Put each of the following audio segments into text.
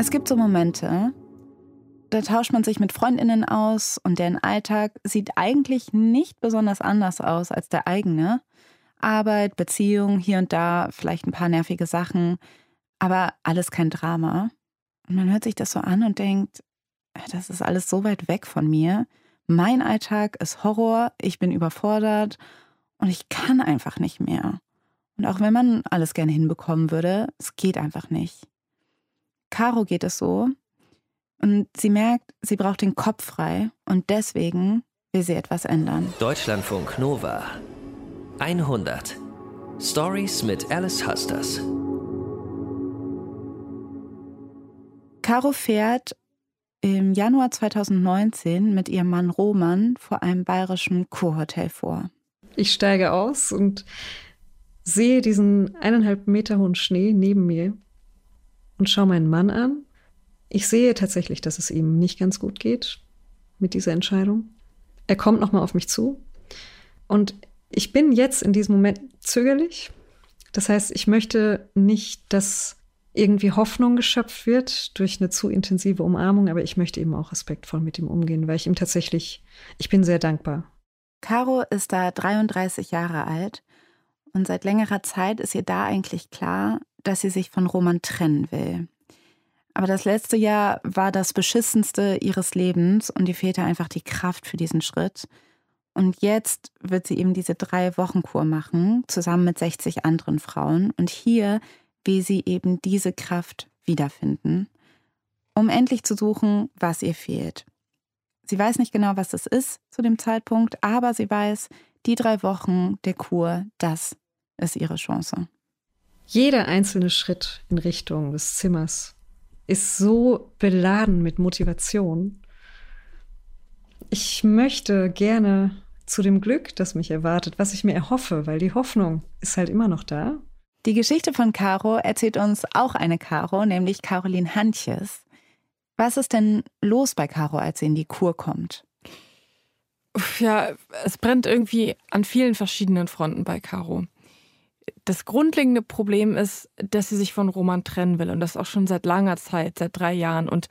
Es gibt so Momente, da tauscht man sich mit Freundinnen aus und deren Alltag sieht eigentlich nicht besonders anders aus als der eigene. Arbeit, Beziehung, hier und da vielleicht ein paar nervige Sachen, aber alles kein Drama. Und man hört sich das so an und denkt, das ist alles so weit weg von mir. Mein Alltag ist Horror, ich bin überfordert und ich kann einfach nicht mehr. Und auch wenn man alles gerne hinbekommen würde, es geht einfach nicht. Caro geht es so und sie merkt, sie braucht den Kopf frei und deswegen will sie etwas ändern. Deutschlandfunk Nova 100 Stories mit Alice Husters. Caro fährt im Januar 2019 mit ihrem Mann Roman vor einem bayerischen Kurhotel vor. Ich steige aus und sehe diesen eineinhalb Meter hohen Schnee neben mir und schaue meinen Mann an. Ich sehe tatsächlich, dass es ihm nicht ganz gut geht mit dieser Entscheidung. Er kommt nochmal auf mich zu und ich bin jetzt in diesem Moment zögerlich. Das heißt, ich möchte nicht, dass irgendwie Hoffnung geschöpft wird durch eine zu intensive Umarmung, aber ich möchte eben auch respektvoll mit ihm umgehen, weil ich ihm tatsächlich, ich bin sehr dankbar. Caro ist da 33 Jahre alt und seit längerer Zeit ist ihr da eigentlich klar, dass sie sich von Roman trennen will. Aber das letzte Jahr war das beschissenste ihres Lebens und ihr fehlte einfach die Kraft für diesen Schritt. Und jetzt wird sie eben diese drei Wochen Kur machen, zusammen mit 60 anderen Frauen. Und hier will sie eben diese Kraft wiederfinden, um endlich zu suchen, was ihr fehlt. Sie weiß nicht genau, was das ist zu dem Zeitpunkt, aber sie weiß, die drei Wochen der Kur, das ist ihre Chance. Jeder einzelne Schritt in Richtung des Zimmers ist so beladen mit Motivation. Ich möchte gerne zu dem Glück, das mich erwartet, was ich mir erhoffe, weil die Hoffnung ist halt immer noch da. Die Geschichte von Caro erzählt uns auch eine Caro, nämlich Caroline Hantjes. Was ist denn los bei Caro, als sie in die Kur kommt? Ja, es brennt irgendwie an vielen verschiedenen Fronten bei Caro. Das grundlegende Problem ist, dass sie sich von Roman trennen will und das auch schon seit langer Zeit, seit drei Jahren. Und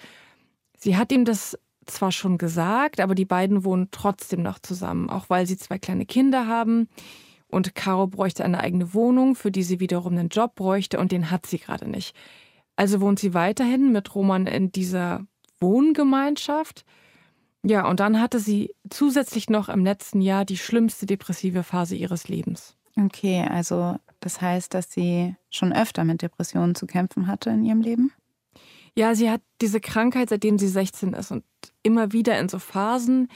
sie hat ihm das zwar schon gesagt, aber die beiden wohnen trotzdem noch zusammen, auch weil sie zwei kleine Kinder haben. Und Caro bräuchte eine eigene Wohnung, für die sie wiederum einen Job bräuchte und den hat sie gerade nicht. Also wohnt sie weiterhin mit Roman in dieser Wohngemeinschaft. Ja, und dann hatte sie zusätzlich noch im letzten Jahr die schlimmste depressive Phase ihres Lebens. Okay, also das heißt, dass sie schon öfter mit Depressionen zu kämpfen hatte in ihrem Leben? Ja, sie hat diese Krankheit, seitdem sie 16 ist und immer wieder in so Phasen,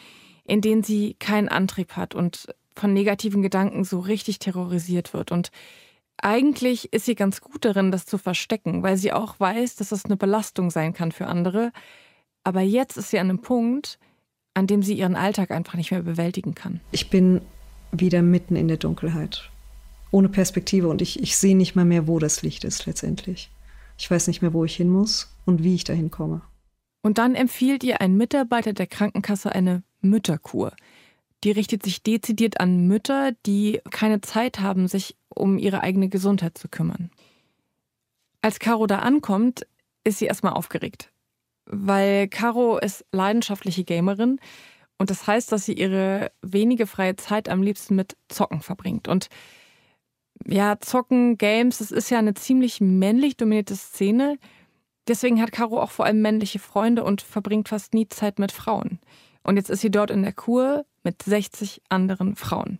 in denen sie keinen Antrieb hat und von negativen Gedanken so richtig terrorisiert wird. Und eigentlich ist sie ganz gut darin, das zu verstecken, weil sie auch weiß, dass das eine Belastung sein kann für andere. Aber jetzt ist sie an einem Punkt, an dem sie ihren Alltag einfach nicht mehr bewältigen kann. Ich bin wieder mitten in der Dunkelheit, ohne Perspektive und ich, ich sehe nicht mal mehr, wo das Licht ist letztendlich. Ich weiß nicht mehr, wo ich hin muss und wie ich dahin komme. Und dann empfiehlt ihr ein Mitarbeiter der Krankenkasse eine Mütterkur. Die richtet sich dezidiert an Mütter, die keine Zeit haben, sich um ihre eigene Gesundheit zu kümmern. Als Caro da ankommt, ist sie erstmal aufgeregt. Weil Caro ist leidenschaftliche Gamerin und das heißt, dass sie ihre wenige freie Zeit am liebsten mit Zocken verbringt. Und ja, Zocken, Games, das ist ja eine ziemlich männlich dominierte Szene. Deswegen hat Caro auch vor allem männliche Freunde und verbringt fast nie Zeit mit Frauen. Und jetzt ist sie dort in der Kur mit 60 anderen Frauen.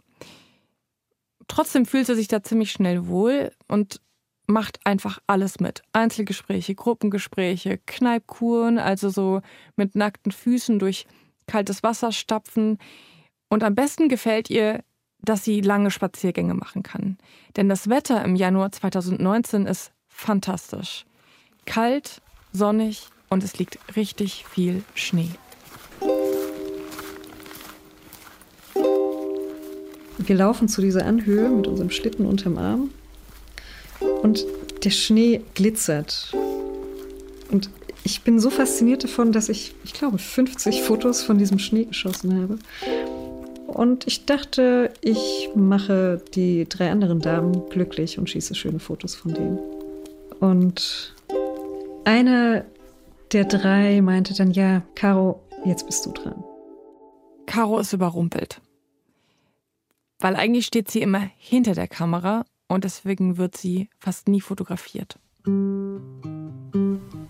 Trotzdem fühlt sie sich da ziemlich schnell wohl und macht einfach alles mit. Einzelgespräche, Gruppengespräche, Kneipkuren, also so mit nackten Füßen durch kaltes Wasser stapfen. Und am besten gefällt ihr, dass sie lange Spaziergänge machen kann. Denn das Wetter im Januar 2019 ist fantastisch. Kalt, sonnig und es liegt richtig viel Schnee. Wir laufen zu dieser Anhöhe mit unserem Schlitten unterm Arm und der Schnee glitzert. Und ich bin so fasziniert davon, dass ich, ich glaube, 50 Fotos von diesem Schnee geschossen habe. Und ich dachte, ich mache die drei anderen Damen glücklich und schieße schöne Fotos von denen. Und eine der drei meinte dann, ja, Caro, jetzt bist du dran. Caro ist überrumpelt. Weil eigentlich steht sie immer hinter der Kamera und deswegen wird sie fast nie fotografiert.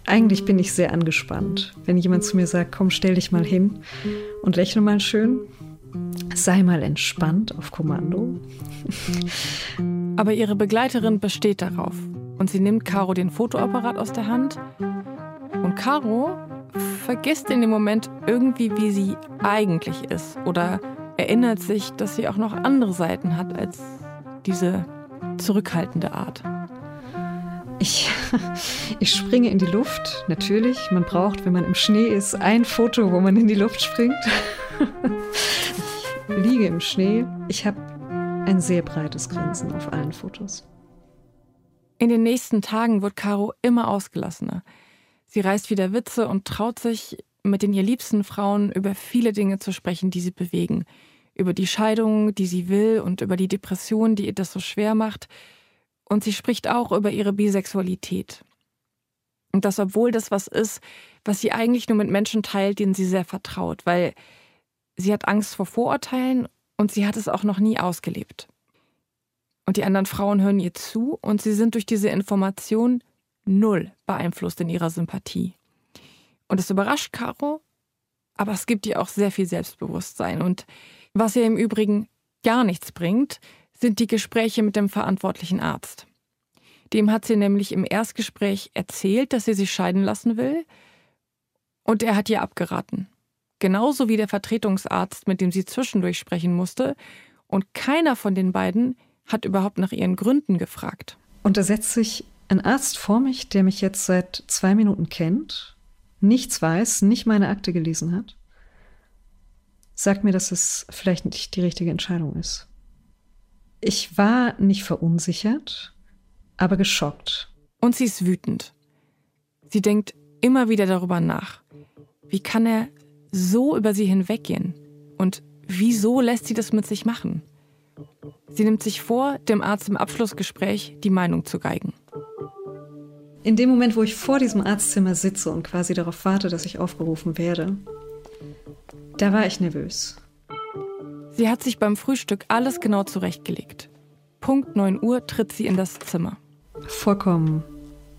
Eigentlich bin ich sehr angespannt, wenn jemand zu mir sagt, komm, stell dich mal hin und lächle mal schön. Sei mal entspannt auf Kommando. Aber ihre Begleiterin besteht darauf und sie nimmt Caro den Fotoapparat aus der Hand und Caro vergisst in dem Moment irgendwie, wie sie eigentlich ist oder erinnert sich, dass sie auch noch andere Seiten hat als diese zurückhaltende Art. Ich, ich springe in die Luft, natürlich. Man braucht, wenn man im Schnee ist, ein Foto, wo man in die Luft springt. Liege im Schnee. Ich habe ein sehr breites Grinsen auf allen Fotos. In den nächsten Tagen wird Caro immer ausgelassener. Sie reißt wieder Witze und traut sich, mit den ihr liebsten Frauen über viele Dinge zu sprechen, die sie bewegen. Über die Scheidung, die sie will und über die Depression, die ihr das so schwer macht. Und sie spricht auch über ihre Bisexualität. Und das, obwohl das was ist, was sie eigentlich nur mit Menschen teilt, denen sie sehr vertraut, weil sie hat Angst vor Vorurteilen und sie hat es auch noch nie ausgelebt. Und die anderen Frauen hören ihr zu und sie sind durch diese Information null beeinflusst in ihrer Sympathie. Und es überrascht Caro, aber es gibt ihr auch sehr viel Selbstbewusstsein. Und was ihr im Übrigen gar nichts bringt, sind die Gespräche mit dem verantwortlichen Arzt. Dem hat sie nämlich im Erstgespräch erzählt, dass sie sich scheiden lassen will, und er hat ihr abgeraten. Genauso wie der Vertretungsarzt, mit dem sie zwischendurch sprechen musste, und keiner von den beiden hat überhaupt nach ihren Gründen gefragt. Und da setzt sich ein Arzt vor mich, der mich jetzt seit zwei Minuten kennt, nichts weiß, nicht meine Akte gelesen hat, sagt mir, dass es vielleicht nicht die richtige Entscheidung ist. Ich war nicht verunsichert, aber geschockt. Und sie ist wütend. Sie denkt immer wieder darüber nach. Wie kann er so über sie hinweggehen? Und wieso lässt sie das mit sich machen? Sie nimmt sich vor, dem Arzt im Abschlussgespräch die Meinung zu geigen. In dem Moment, wo ich vor diesem Arztzimmer sitze und quasi darauf warte, dass ich aufgerufen werde, da war ich nervös. Sie hat sich beim Frühstück alles genau zurechtgelegt. Punkt 9 Uhr tritt sie in das Zimmer. Vollkommen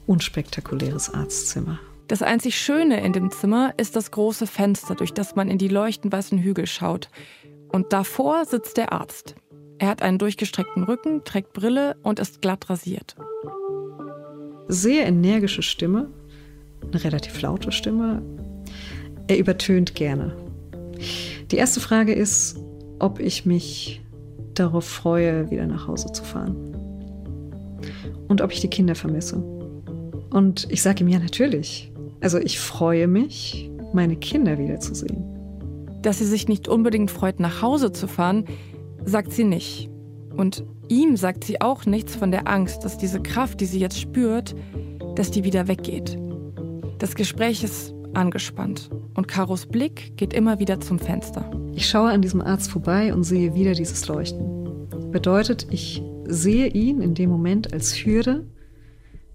unspektakuläres Arztzimmer. Das einzig Schöne in dem Zimmer ist das große Fenster, durch das man in die leuchtend weißen Hügel schaut. Und davor sitzt der Arzt. Er hat einen durchgestreckten Rücken, trägt Brille und ist glatt rasiert. Sehr energische Stimme, eine relativ laute Stimme. Er übertönt gerne. Die erste Frage ist, ob ich mich darauf freue, wieder nach Hause zu fahren. Und ob ich die Kinder vermisse. Und ich sage ihm ja natürlich. Also ich freue mich, meine Kinder wiederzusehen. Dass sie sich nicht unbedingt freut, nach Hause zu fahren, sagt sie nicht. Und ihm sagt sie auch nichts von der Angst, dass diese Kraft, die sie jetzt spürt, dass die wieder weggeht. Das Gespräch ist angespannt und Karos Blick geht immer wieder zum Fenster. Ich schaue an diesem Arzt vorbei und sehe wieder dieses Leuchten. Bedeutet, ich sehe ihn in dem Moment als Hürde,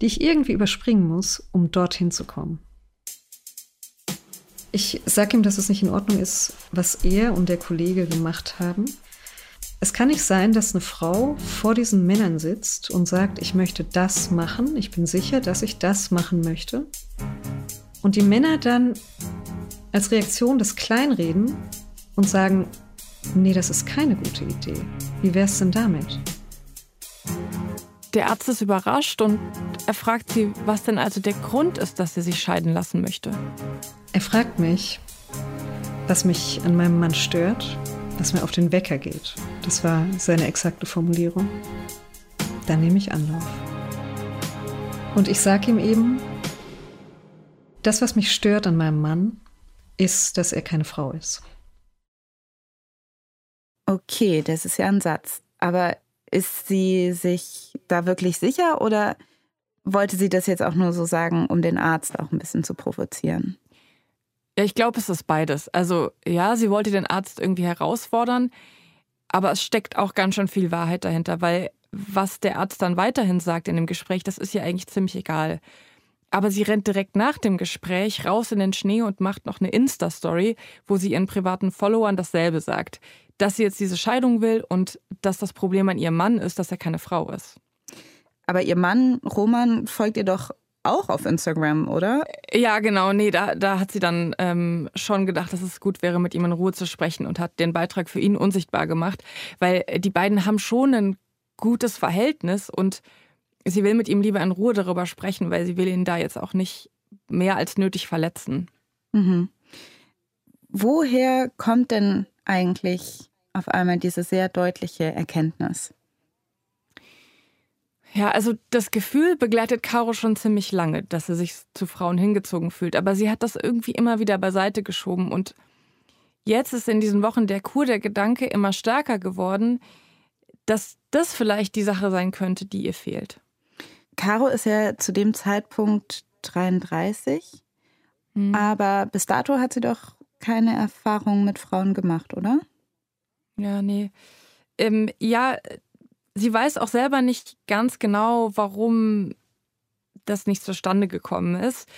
die ich irgendwie überspringen muss, um dorthin zu kommen. Ich sage ihm, dass es nicht in Ordnung ist, was er und der Kollege gemacht haben. Es kann nicht sein, dass eine Frau vor diesen Männern sitzt und sagt, ich möchte das machen, ich bin sicher, dass ich das machen möchte. Und die Männer dann als Reaktion das kleinreden und sagen, nee, das ist keine gute Idee. Wie wär's denn damit? Der Arzt ist überrascht und er fragt sie, was denn also der Grund ist, dass sie sich scheiden lassen möchte. Er fragt mich, was mich an meinem Mann stört was mir auf den Wecker geht. Das war seine exakte Formulierung. Dann nehme ich Anlauf. Und ich sage ihm eben, das, was mich stört an meinem Mann, ist, dass er keine Frau ist. Okay, das ist ja ein Satz. Aber ist sie sich da wirklich sicher oder wollte sie das jetzt auch nur so sagen, um den Arzt auch ein bisschen zu provozieren? Ja, ich glaube, es ist beides. Also ja, sie wollte den Arzt irgendwie herausfordern, aber es steckt auch ganz schön viel Wahrheit dahinter, weil was der Arzt dann weiterhin sagt in dem Gespräch, das ist ja eigentlich ziemlich egal. Aber sie rennt direkt nach dem Gespräch raus in den Schnee und macht noch eine Insta-Story, wo sie ihren privaten Followern dasselbe sagt. Dass sie jetzt diese Scheidung will und dass das Problem an ihrem Mann ist, dass er keine Frau ist. Aber ihr Mann, Roman, folgt ihr doch auch auf Instagram, oder? Ja, genau. Nee, da, da hat sie dann ähm, schon gedacht, dass es gut wäre, mit ihm in Ruhe zu sprechen und hat den Beitrag für ihn unsichtbar gemacht, weil die beiden haben schon ein gutes Verhältnis und sie will mit ihm lieber in Ruhe darüber sprechen, weil sie will ihn da jetzt auch nicht mehr als nötig verletzen. Mhm. Woher kommt denn eigentlich auf einmal diese sehr deutliche Erkenntnis? Ja, also das Gefühl begleitet Caro schon ziemlich lange, dass sie sich zu Frauen hingezogen fühlt. Aber sie hat das irgendwie immer wieder beiseite geschoben. Und jetzt ist in diesen Wochen der Kur der Gedanke immer stärker geworden, dass das vielleicht die Sache sein könnte, die ihr fehlt. Caro ist ja zu dem Zeitpunkt 33, hm. aber bis dato hat sie doch keine Erfahrung mit Frauen gemacht, oder? Ja, nee. Ähm, ja, sie weiß auch selber nicht ganz genau, warum das nicht zustande gekommen ist.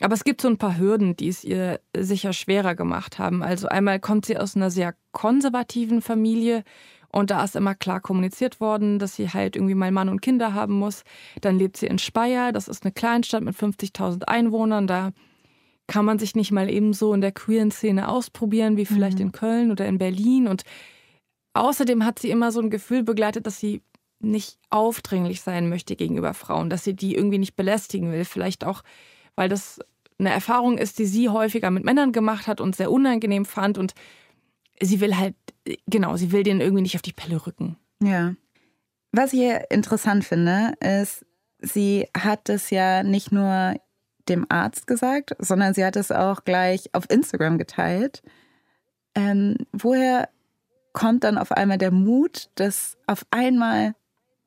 Aber es gibt so ein paar Hürden, die es ihr sicher schwerer gemacht haben. Also einmal kommt sie aus einer sehr konservativen Familie und da ist immer klar kommuniziert worden, dass sie halt irgendwie mal Mann und Kinder haben muss. Dann lebt sie in Speyer, das ist eine Kleinstadt mit 50.000 Einwohnern. Da kann man sich nicht mal eben so in der queeren Szene ausprobieren, wie vielleicht mhm. in Köln oder in Berlin. Und außerdem hat sie immer so ein Gefühl begleitet, dass sie nicht aufdringlich sein möchte gegenüber Frauen, dass sie die irgendwie nicht belästigen will. Vielleicht auch, weil das eine Erfahrung ist, die sie häufiger mit Männern gemacht hat und sehr unangenehm fand. Und sie will halt genau, sie will den irgendwie nicht auf die Pelle rücken. Ja. Was ich interessant finde, ist, sie hat es ja nicht nur dem Arzt gesagt, sondern sie hat es auch gleich auf Instagram geteilt. Ähm, woher kommt dann auf einmal der Mut, das auf einmal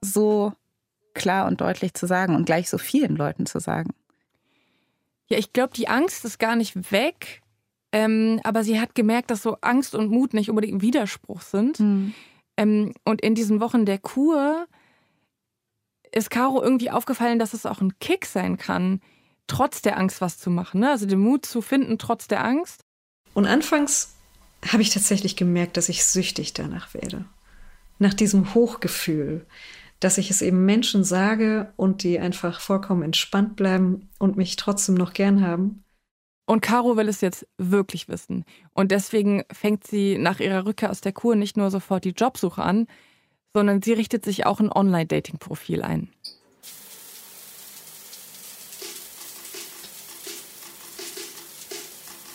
so klar und deutlich zu sagen und gleich so vielen Leuten zu sagen? Ja, ich glaube, die Angst ist gar nicht weg, ähm, aber sie hat gemerkt, dass so Angst und Mut nicht unbedingt ein Widerspruch sind. Mhm. Ähm, und in diesen Wochen der Kur ist Caro irgendwie aufgefallen, dass es auch ein Kick sein kann, trotz der Angst was zu machen. Ne? Also den Mut zu finden, trotz der Angst. Und anfangs habe ich tatsächlich gemerkt, dass ich süchtig danach werde. Nach diesem Hochgefühl, dass ich es eben Menschen sage und die einfach vollkommen entspannt bleiben und mich trotzdem noch gern haben. Und Caro will es jetzt wirklich wissen. Und deswegen fängt sie nach ihrer Rückkehr aus der Kur nicht nur sofort die Jobsuche an, sondern sie richtet sich auch ein Online-Dating-Profil ein.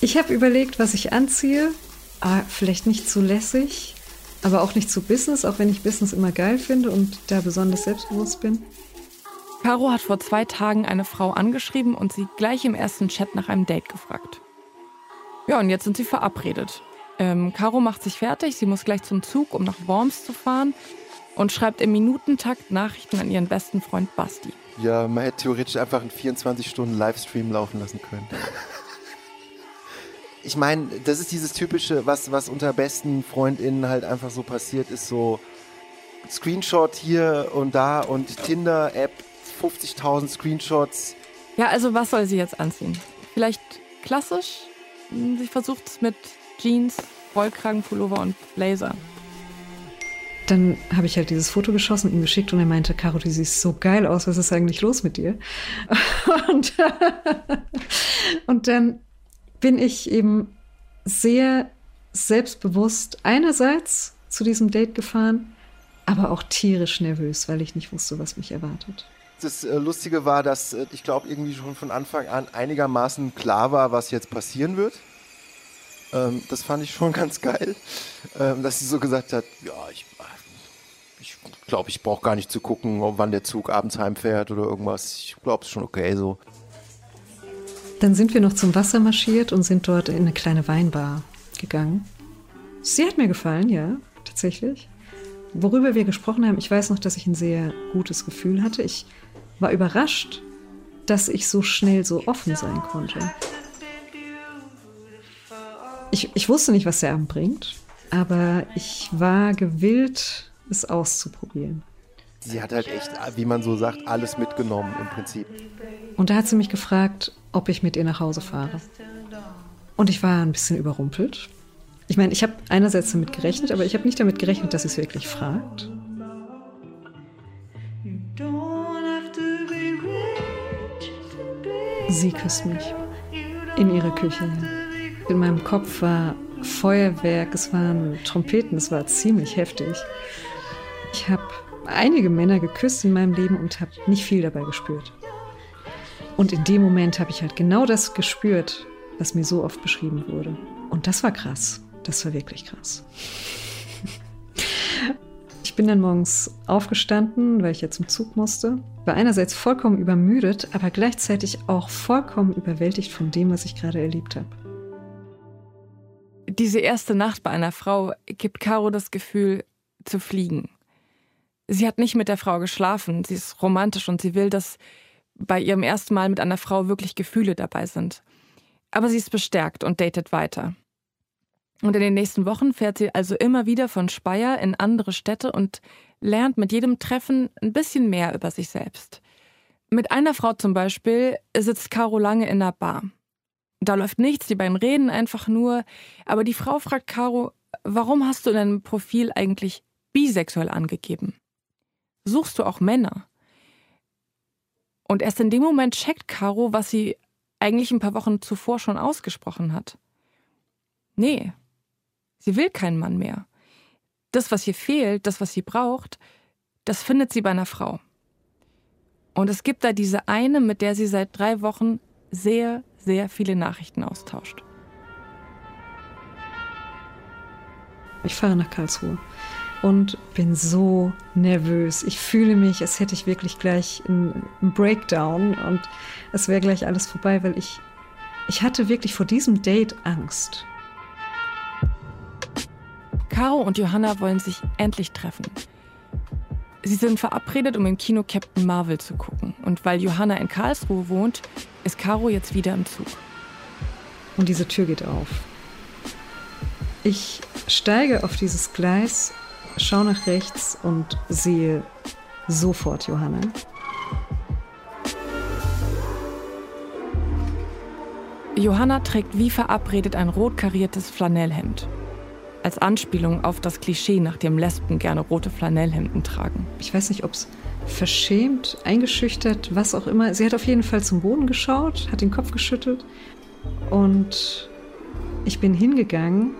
Ich habe überlegt, was ich anziehe. Ah, vielleicht nicht zu lässig, aber auch nicht zu Business, auch wenn ich Business immer geil finde und da besonders selbstbewusst bin. Caro hat vor zwei Tagen eine Frau angeschrieben und sie gleich im ersten Chat nach einem Date gefragt. Ja, und jetzt sind sie verabredet. Ähm, Caro macht sich fertig, sie muss gleich zum Zug, um nach Worms zu fahren und schreibt im Minutentakt Nachrichten an ihren besten Freund Basti. Ja, man hätte theoretisch einfach einen 24-Stunden-Livestream laufen lassen können. ich meine, das ist dieses typische, was, was unter besten FreundInnen halt einfach so passiert, ist so Screenshot hier und da und Tinder-App 50.000 Screenshots. Ja, also was soll sie jetzt anziehen? Vielleicht klassisch? Sie versucht es mit Jeans, Wollkragenpullover und Blazer. Dann habe ich halt dieses Foto geschossen, ihm geschickt und er meinte, Caro, du siehst so geil aus, was ist eigentlich los mit dir? Und, und dann bin ich eben sehr selbstbewusst einerseits zu diesem Date gefahren, aber auch tierisch nervös, weil ich nicht wusste, was mich erwartet. Das äh, Lustige war, dass äh, ich glaube, irgendwie schon von Anfang an einigermaßen klar war, was jetzt passieren wird. Ähm, das fand ich schon ganz geil, ähm, dass sie so gesagt hat, ja, ich, ich glaube, ich brauche gar nicht zu gucken, wann der Zug abends heimfährt oder irgendwas. Ich glaube, es ist schon okay so. Dann sind wir noch zum Wasser marschiert und sind dort in eine kleine Weinbar gegangen. Sie hat mir gefallen, ja, tatsächlich. Worüber wir gesprochen haben, ich weiß noch, dass ich ein sehr gutes Gefühl hatte. Ich war überrascht, dass ich so schnell so offen sein konnte. Ich, ich wusste nicht, was der Abend bringt, aber ich war gewillt, es auszuprobieren. Sie hat halt echt, wie man so sagt, alles mitgenommen im Prinzip. Und da hat sie mich gefragt, ob ich mit ihr nach Hause fahre. Und ich war ein bisschen überrumpelt. Ich meine, ich habe einerseits damit gerechnet, aber ich habe nicht damit gerechnet, dass sie es wirklich fragt. Sie küsst mich in ihrer Küche. In meinem Kopf war Feuerwerk, es waren Trompeten, es war ziemlich heftig. Ich habe einige Männer geküsst in meinem Leben und habe nicht viel dabei gespürt. Und in dem Moment habe ich halt genau das gespürt, was mir so oft beschrieben wurde. Und das war krass. Das war wirklich krass. Ich bin dann morgens aufgestanden, weil ich ja zum Zug musste. War einerseits vollkommen übermüdet, aber gleichzeitig auch vollkommen überwältigt von dem, was ich gerade erlebt habe. Diese erste Nacht bei einer Frau gibt Caro das Gefühl, zu fliegen. Sie hat nicht mit der Frau geschlafen, sie ist romantisch und sie will, dass bei ihrem ersten Mal mit einer Frau wirklich Gefühle dabei sind. Aber sie ist bestärkt und datet weiter. Und in den nächsten Wochen fährt sie also immer wieder von Speyer in andere Städte und lernt mit jedem Treffen ein bisschen mehr über sich selbst. Mit einer Frau zum Beispiel sitzt Caro lange in der Bar. Da läuft nichts, die beiden reden einfach nur. Aber die Frau fragt Caro, warum hast du in deinem Profil eigentlich bisexuell angegeben? Suchst du auch Männer? Und erst in dem Moment checkt Caro, was sie eigentlich ein paar Wochen zuvor schon ausgesprochen hat. Nee, sie will keinen Mann mehr. Das, was ihr fehlt, das, was sie braucht, das findet sie bei einer Frau. Und es gibt da diese eine, mit der sie seit drei Wochen sehr, sehr viele Nachrichten austauscht. Ich fahre nach Karlsruhe und bin so nervös. Ich fühle mich, als hätte ich wirklich gleich einen Breakdown und es wäre gleich alles vorbei, weil ich, ich hatte wirklich vor diesem Date Angst. Caro und Johanna wollen sich endlich treffen. Sie sind verabredet, um im Kino Captain Marvel zu gucken. Und weil Johanna in Karlsruhe wohnt, ist Caro jetzt wieder im Zug. Und diese Tür geht auf. Ich steige auf dieses Gleis schaue nach rechts und sehe sofort Johanna. Johanna trägt wie verabredet ein rot kariertes Flanellhemd. Als Anspielung auf das Klischee, nach dem Lesben gerne rote Flanellhemden tragen. Ich weiß nicht, ob es verschämt, eingeschüchtert, was auch immer. Sie hat auf jeden Fall zum Boden geschaut, hat den Kopf geschüttelt und ich bin hingegangen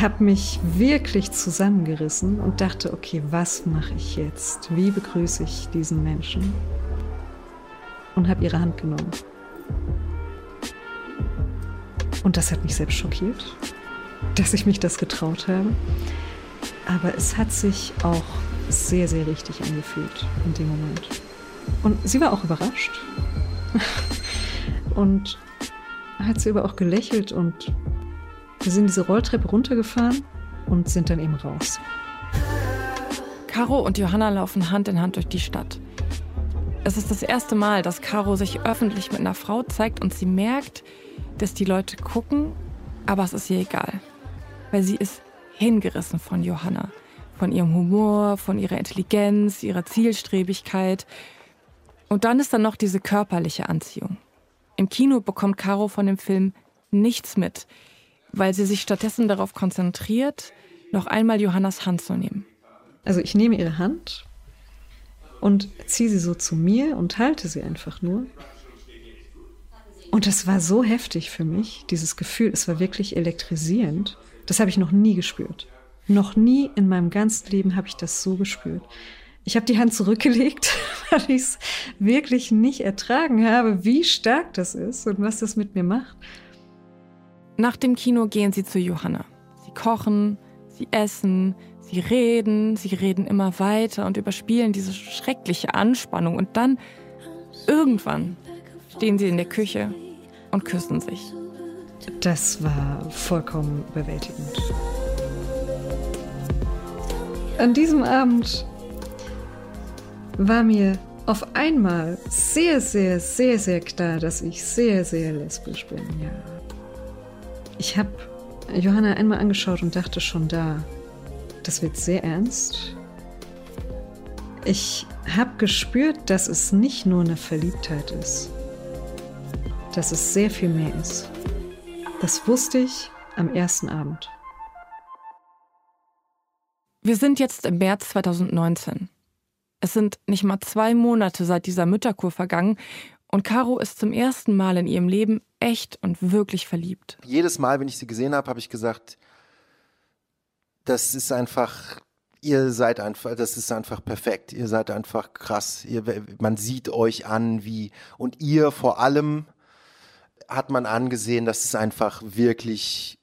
habe mich wirklich zusammengerissen und dachte, okay, was mache ich jetzt? Wie begrüße ich diesen Menschen? Und habe ihre Hand genommen. Und das hat mich selbst schockiert, dass ich mich das getraut habe. Aber es hat sich auch sehr, sehr richtig angefühlt in dem Moment. Und sie war auch überrascht. und hat sie aber auch gelächelt und wir sind diese Rolltreppe runtergefahren und sind dann eben raus. Caro und Johanna laufen Hand in Hand durch die Stadt. Es ist das erste Mal, dass Caro sich öffentlich mit einer Frau zeigt und sie merkt, dass die Leute gucken, aber es ist ihr egal. Weil sie ist hingerissen von Johanna. Von ihrem Humor, von ihrer Intelligenz, ihrer Zielstrebigkeit. Und dann ist da noch diese körperliche Anziehung. Im Kino bekommt Caro von dem Film nichts mit weil sie sich stattdessen darauf konzentriert, noch einmal Johannas Hand zu nehmen. Also ich nehme ihre Hand und ziehe sie so zu mir und halte sie einfach nur. Und das war so heftig für mich, dieses Gefühl, es war wirklich elektrisierend. Das habe ich noch nie gespürt. Noch nie in meinem ganzen Leben habe ich das so gespürt. Ich habe die Hand zurückgelegt, weil ich es wirklich nicht ertragen habe, wie stark das ist und was das mit mir macht. Nach dem Kino gehen sie zu Johanna. Sie kochen, sie essen, sie reden, sie reden immer weiter und überspielen diese schreckliche Anspannung. Und dann, irgendwann, stehen sie in der Küche und küssen sich. Das war vollkommen überwältigend. An diesem Abend war mir auf einmal sehr, sehr, sehr, sehr klar, dass ich sehr, sehr lesbisch bin, ja. Ich habe Johanna einmal angeschaut und dachte schon da, das wird sehr ernst. Ich habe gespürt, dass es nicht nur eine Verliebtheit ist, dass es sehr viel mehr ist. Das wusste ich am ersten Abend. Wir sind jetzt im März 2019. Es sind nicht mal zwei Monate seit dieser Mütterkur vergangen und Caro ist zum ersten Mal in ihrem Leben echt und wirklich verliebt. Jedes Mal, wenn ich sie gesehen habe, habe ich gesagt, das ist einfach, ihr seid einfach, das ist einfach perfekt. Ihr seid einfach krass. Ihr, man sieht euch an, wie, und ihr vor allem hat man angesehen, dass es einfach wirklich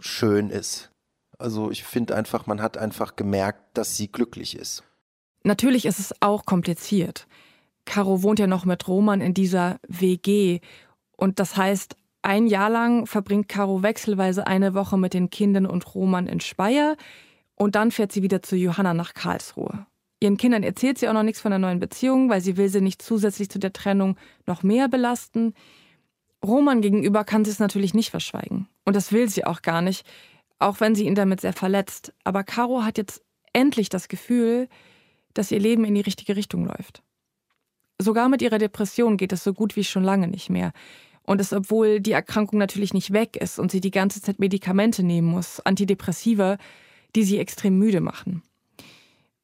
schön ist. Also ich finde einfach, man hat einfach gemerkt, dass sie glücklich ist. Natürlich ist es auch kompliziert. Caro wohnt ja noch mit Roman in dieser WG. Und das heißt, ein Jahr lang verbringt Caro wechselweise eine Woche mit den Kindern und Roman in Speyer und dann fährt sie wieder zu Johanna nach Karlsruhe. Ihren Kindern erzählt sie auch noch nichts von der neuen Beziehung, weil sie will sie nicht zusätzlich zu der Trennung noch mehr belasten. Roman gegenüber kann sie es natürlich nicht verschweigen. Und das will sie auch gar nicht, auch wenn sie ihn damit sehr verletzt. Aber Caro hat jetzt endlich das Gefühl, dass ihr Leben in die richtige Richtung läuft. Sogar mit ihrer Depression geht es so gut wie schon lange nicht mehr. Und es, obwohl die Erkrankung natürlich nicht weg ist und sie die ganze Zeit Medikamente nehmen muss, Antidepressiva, die sie extrem müde machen.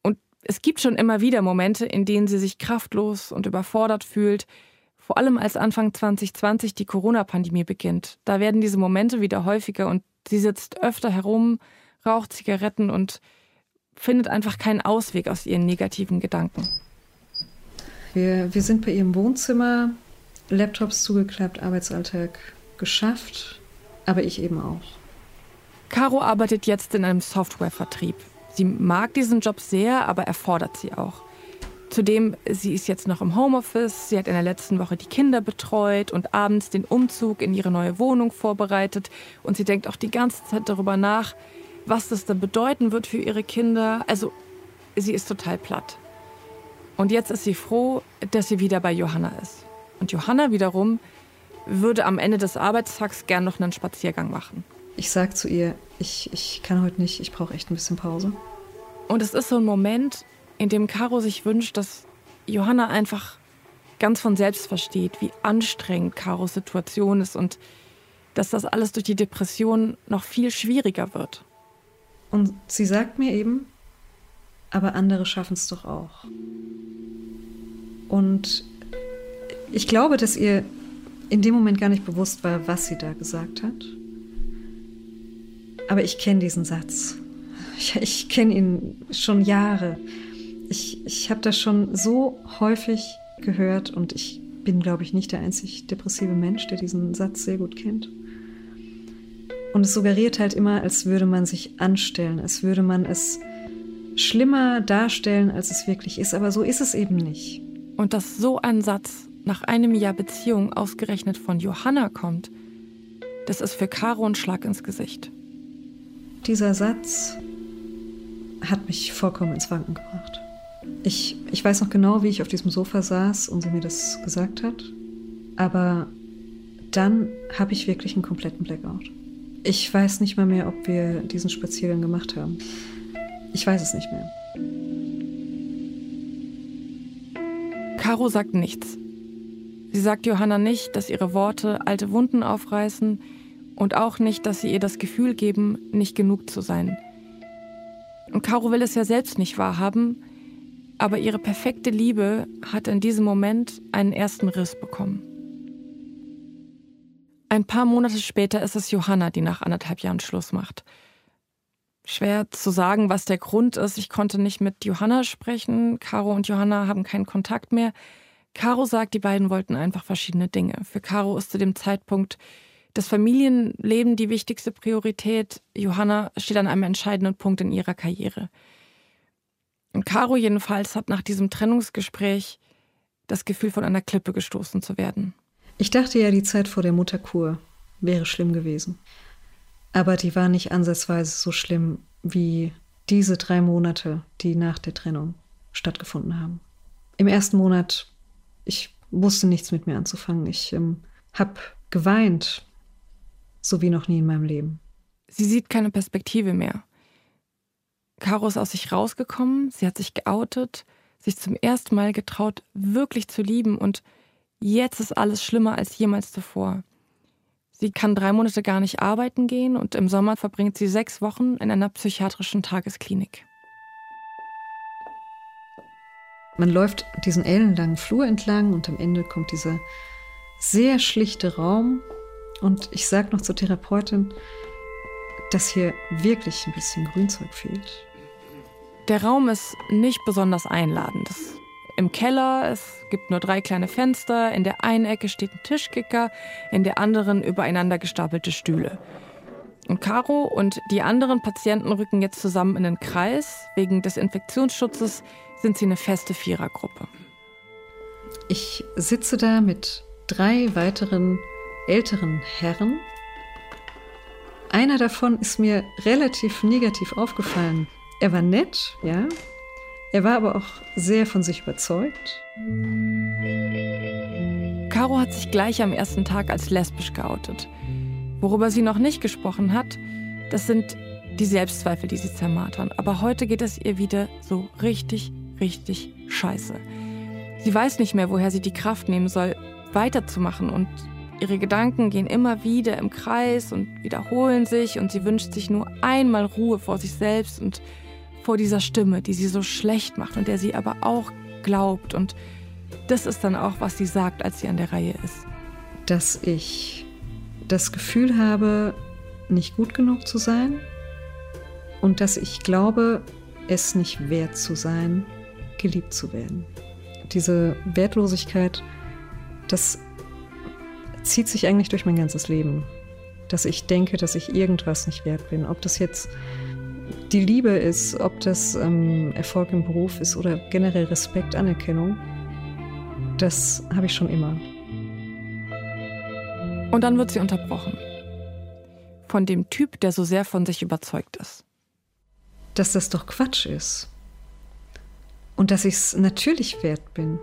Und es gibt schon immer wieder Momente, in denen sie sich kraftlos und überfordert fühlt, vor allem als Anfang 2020 die Corona-Pandemie beginnt. Da werden diese Momente wieder häufiger und sie sitzt öfter herum, raucht Zigaretten und findet einfach keinen Ausweg aus ihren negativen Gedanken. Wir, wir sind bei ihrem Wohnzimmer, Laptops zugeklappt, Arbeitsalltag geschafft, aber ich eben auch. Caro arbeitet jetzt in einem Softwarevertrieb. Sie mag diesen Job sehr, aber er fordert sie auch. Zudem, sie ist jetzt noch im Homeoffice, sie hat in der letzten Woche die Kinder betreut und abends den Umzug in ihre neue Wohnung vorbereitet und sie denkt auch die ganze Zeit darüber nach, was das dann bedeuten wird für ihre Kinder. Also, sie ist total platt. Und jetzt ist sie froh, dass sie wieder bei Johanna ist. Und Johanna wiederum würde am Ende des Arbeitstags gern noch einen Spaziergang machen. Ich sag zu ihr, ich, ich kann heute nicht, ich brauche echt ein bisschen Pause. Und es ist so ein Moment, in dem Caro sich wünscht, dass Johanna einfach ganz von selbst versteht, wie anstrengend Caros Situation ist und dass das alles durch die Depression noch viel schwieriger wird. Und sie sagt mir eben, aber andere schaffen es doch auch. Und ich glaube, dass ihr in dem Moment gar nicht bewusst war, was sie da gesagt hat. Aber ich kenne diesen Satz. Ich, ich kenne ihn schon Jahre. Ich, ich habe das schon so häufig gehört und ich bin, glaube ich, nicht der einzig depressive Mensch, der diesen Satz sehr gut kennt. Und es suggeriert halt immer, als würde man sich anstellen, als würde man es schlimmer darstellen, als es wirklich ist. Aber so ist es eben nicht. Und dass so ein Satz nach einem Jahr Beziehung ausgerechnet von Johanna kommt, das ist für Caro ein Schlag ins Gesicht. Dieser Satz hat mich vollkommen ins Wanken gebracht. Ich, ich weiß noch genau, wie ich auf diesem Sofa saß und sie mir das gesagt hat. Aber dann habe ich wirklich einen kompletten Blackout. Ich weiß nicht mal mehr, ob wir diesen Spaziergang gemacht haben. Ich weiß es nicht mehr. Caro sagt nichts. Sie sagt Johanna nicht, dass ihre Worte alte Wunden aufreißen und auch nicht, dass sie ihr das Gefühl geben, nicht genug zu sein. Und Caro will es ja selbst nicht wahrhaben, aber ihre perfekte Liebe hat in diesem Moment einen ersten Riss bekommen. Ein paar Monate später ist es Johanna, die nach anderthalb Jahren Schluss macht. Schwer zu sagen, was der Grund ist. Ich konnte nicht mit Johanna sprechen. Caro und Johanna haben keinen Kontakt mehr. Caro sagt, die beiden wollten einfach verschiedene Dinge. Für Caro ist zu dem Zeitpunkt das Familienleben die wichtigste Priorität. Johanna steht an einem entscheidenden Punkt in ihrer Karriere. Und Caro jedenfalls hat nach diesem Trennungsgespräch das Gefühl, von einer Klippe gestoßen zu werden. Ich dachte ja, die Zeit vor der Mutterkur wäre schlimm gewesen. Aber die war nicht ansatzweise so schlimm wie diese drei Monate, die nach der Trennung stattgefunden haben. Im ersten Monat, ich wusste nichts mit mir anzufangen. Ich ähm, habe geweint, so wie noch nie in meinem Leben. Sie sieht keine Perspektive mehr. Caro ist aus sich rausgekommen, sie hat sich geoutet, sich zum ersten Mal getraut, wirklich zu lieben und jetzt ist alles schlimmer als jemals zuvor. Sie kann drei Monate gar nicht arbeiten gehen und im Sommer verbringt sie sechs Wochen in einer psychiatrischen Tagesklinik. Man läuft diesen ellenlangen Flur entlang und am Ende kommt dieser sehr schlichte Raum. Und ich sage noch zur Therapeutin, dass hier wirklich ein bisschen Grünzeug fehlt. Der Raum ist nicht besonders einladend. Im Keller, es gibt nur drei kleine Fenster, in der einen Ecke steht ein Tischkicker, in der anderen übereinander gestapelte Stühle. Und Caro und die anderen Patienten rücken jetzt zusammen in den Kreis. Wegen des Infektionsschutzes sind sie eine feste Vierergruppe. Ich sitze da mit drei weiteren älteren Herren. Einer davon ist mir relativ negativ aufgefallen. Er war nett, ja. Er war aber auch sehr von sich überzeugt. Caro hat sich gleich am ersten Tag als lesbisch geoutet. Worüber sie noch nicht gesprochen hat, das sind die Selbstzweifel, die sie zermartern. Aber heute geht es ihr wieder so richtig, richtig scheiße. Sie weiß nicht mehr, woher sie die Kraft nehmen soll, weiterzumachen und ihre Gedanken gehen immer wieder im Kreis und wiederholen sich und sie wünscht sich nur einmal Ruhe vor sich selbst und vor dieser Stimme, die sie so schlecht macht und der sie aber auch glaubt und das ist dann auch, was sie sagt, als sie an der Reihe ist. Dass ich das Gefühl habe, nicht gut genug zu sein und dass ich glaube, es nicht wert zu sein, geliebt zu werden. Diese Wertlosigkeit, das zieht sich eigentlich durch mein ganzes Leben. Dass ich denke, dass ich irgendwas nicht wert bin. Ob das jetzt die Liebe ist, ob das ähm, Erfolg im Beruf ist oder generell Respekt, Anerkennung. Das habe ich schon immer. Und dann wird sie unterbrochen. Von dem Typ, der so sehr von sich überzeugt ist. Dass das doch Quatsch ist. Und dass ich es natürlich wert bin.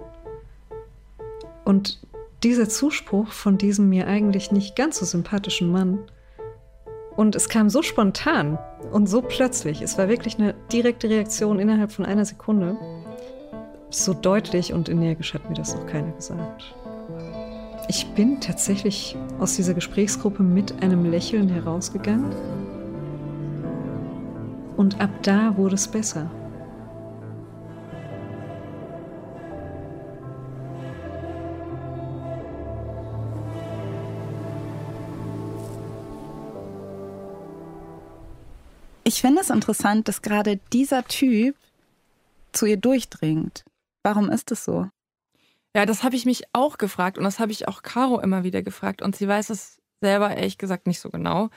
Und dieser Zuspruch von diesem mir eigentlich nicht ganz so sympathischen Mann, und es kam so spontan und so plötzlich. Es war wirklich eine direkte Reaktion innerhalb von einer Sekunde. So deutlich und energisch hat mir das noch keiner gesagt. Ich bin tatsächlich aus dieser Gesprächsgruppe mit einem Lächeln herausgegangen. Und ab da wurde es besser. Ich finde es interessant, dass gerade dieser Typ zu ihr durchdringt. Warum ist es so? Ja, das habe ich mich auch gefragt und das habe ich auch Caro immer wieder gefragt und sie weiß es selber ehrlich gesagt nicht so genau.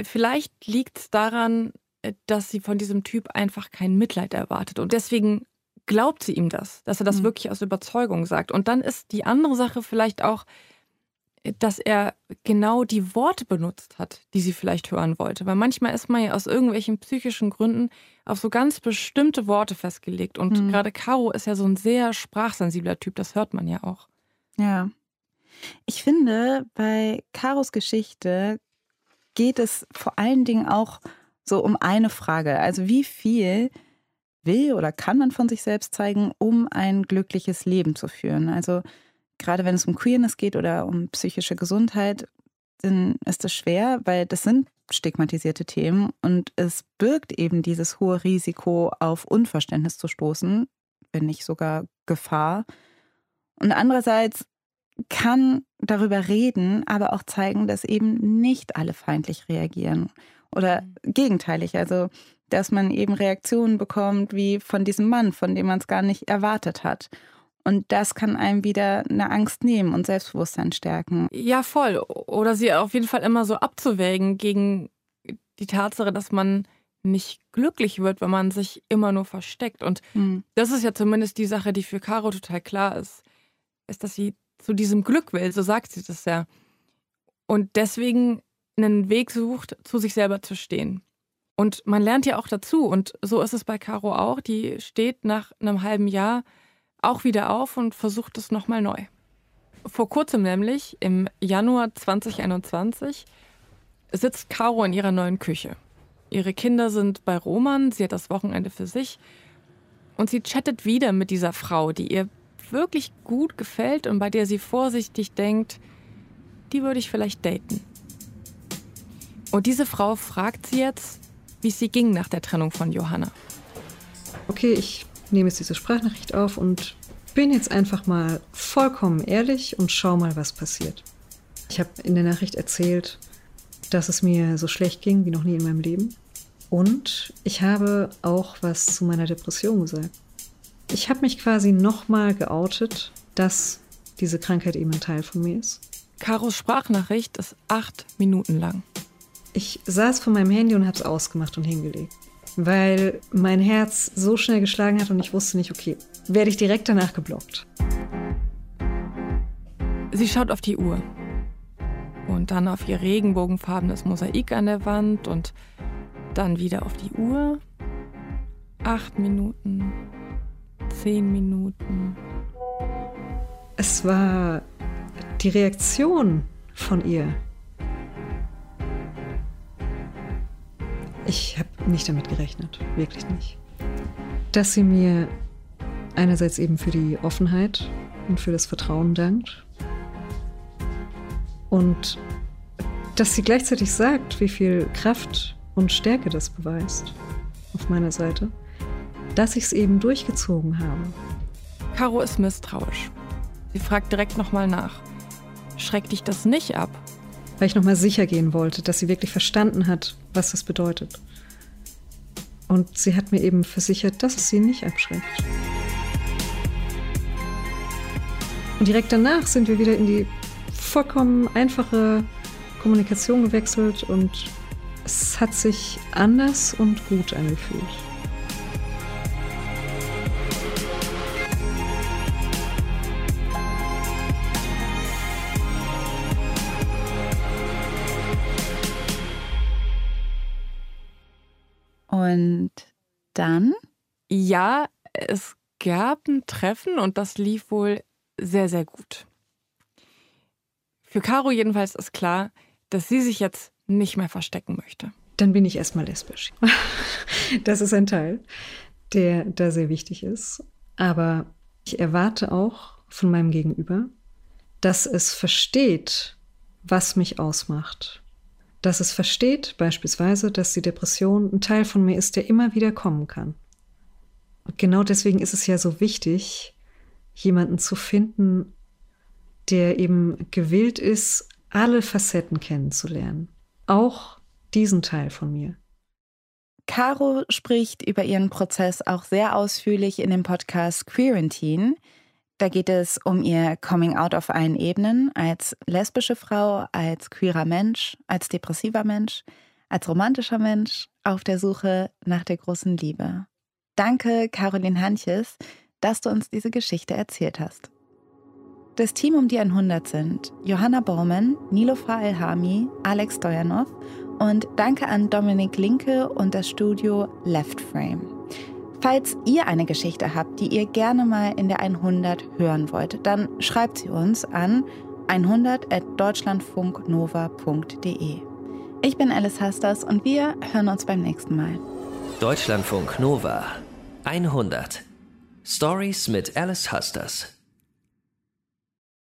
Vielleicht liegt es daran, dass sie von diesem Typ einfach kein Mitleid erwartet und deswegen glaubt sie ihm das, dass er das mhm. wirklich aus Überzeugung sagt. Und dann ist die andere Sache vielleicht auch, dass er genau die Worte benutzt hat, die sie vielleicht hören wollte. Weil manchmal ist man ja aus irgendwelchen psychischen Gründen auf so ganz bestimmte Worte festgelegt. Und mhm. gerade Caro ist ja so ein sehr sprachsensibler Typ, das hört man ja auch. Ja. Ich finde, bei Caros Geschichte geht es vor allen Dingen auch so um eine Frage. Also wie viel will oder kann man von sich selbst zeigen, um ein glückliches Leben zu führen? Also gerade wenn es um Queerness geht oder um psychische Gesundheit, dann ist das schwer, weil das sind stigmatisierte Themen und es birgt eben dieses hohe Risiko, auf Unverständnis zu stoßen, wenn nicht sogar Gefahr. Und andererseits kann darüber reden, aber auch zeigen, dass eben nicht alle feindlich reagieren oder mhm. gegenteilig, also dass man eben Reaktionen bekommt wie von diesem Mann, von dem man es gar nicht erwartet hat. Und das kann einem wieder eine Angst nehmen und Selbstbewusstsein stärken. Ja, voll. Oder sie auf jeden Fall immer so abzuwägen gegen die Tatsache, dass man nicht glücklich wird, wenn man sich immer nur versteckt. Und mhm. das ist ja zumindest die Sache, die für Caro total klar ist, ist, dass sie zu diesem Glück will, so sagt sie das ja. Und deswegen einen Weg sucht, zu sich selber zu stehen. Und man lernt ja auch dazu. Und so ist es bei Caro auch. Die steht nach einem halben Jahr auch wieder auf und versucht es nochmal neu. Vor kurzem nämlich, im Januar 2021, sitzt Caro in ihrer neuen Küche. Ihre Kinder sind bei Roman, sie hat das Wochenende für sich. Und sie chattet wieder mit dieser Frau, die ihr wirklich gut gefällt und bei der sie vorsichtig denkt, die würde ich vielleicht daten. Und diese Frau fragt sie jetzt, wie es sie ging nach der Trennung von Johanna. Okay, ich nehme jetzt diese Sprachnachricht auf und bin jetzt einfach mal vollkommen ehrlich und schau mal, was passiert. Ich habe in der Nachricht erzählt, dass es mir so schlecht ging wie noch nie in meinem Leben. Und ich habe auch was zu meiner Depression gesagt. Ich habe mich quasi nochmal geoutet, dass diese Krankheit eben ein Teil von mir ist. Karos Sprachnachricht ist acht Minuten lang. Ich saß vor meinem Handy und habe es ausgemacht und hingelegt, weil mein Herz so schnell geschlagen hat und ich wusste nicht, okay, werde ich direkt danach geblockt. Sie schaut auf die Uhr und dann auf ihr regenbogenfarbenes Mosaik an der Wand und dann wieder auf die Uhr. Acht Minuten, zehn Minuten. Es war die Reaktion von ihr. Ich habe nicht damit gerechnet, wirklich nicht. Dass sie mir einerseits eben für die Offenheit und für das Vertrauen dankt und dass sie gleichzeitig sagt, wie viel Kraft und Stärke das beweist auf meiner Seite, dass ich es eben durchgezogen habe. Caro ist misstrauisch. Sie fragt direkt nochmal nach. Schreckt dich das nicht ab? Weil ich nochmal sicher gehen wollte, dass sie wirklich verstanden hat, was das bedeutet. Und sie hat mir eben versichert, dass es sie nicht abschreckt. Und direkt danach sind wir wieder in die vollkommen einfache Kommunikation gewechselt und es hat sich anders und gut angefühlt. Dann? Ja, es gab ein Treffen und das lief wohl sehr, sehr gut. Für Caro jedenfalls ist klar, dass sie sich jetzt nicht mehr verstecken möchte. Dann bin ich erstmal lesbisch. Das ist ein Teil, der da sehr wichtig ist. Aber ich erwarte auch von meinem Gegenüber, dass es versteht, was mich ausmacht. Dass es versteht beispielsweise, dass die Depression ein Teil von mir ist, der immer wieder kommen kann. Und genau deswegen ist es ja so wichtig, jemanden zu finden, der eben gewillt ist, alle Facetten kennenzulernen. Auch diesen Teil von mir. Caro spricht über ihren Prozess auch sehr ausführlich in dem Podcast Queerantine. Da geht es um ihr Coming Out auf allen Ebenen, als lesbische Frau, als queerer Mensch, als depressiver Mensch, als romantischer Mensch auf der Suche nach der großen Liebe. Danke, Caroline Hanches, dass du uns diese Geschichte erzählt hast. Das Team um die 100 sind Johanna Baumann, Nilofa Elhami, Alex Stojanov und danke an Dominik Linke und das Studio Left Frame. Falls ihr eine Geschichte habt, die ihr gerne mal in der 100 hören wollt, dann schreibt sie uns an 100.deutschlandfunknova.de. Ich bin Alice Hasters und wir hören uns beim nächsten Mal. Deutschlandfunk Nova 100 Stories mit Alice Hasters.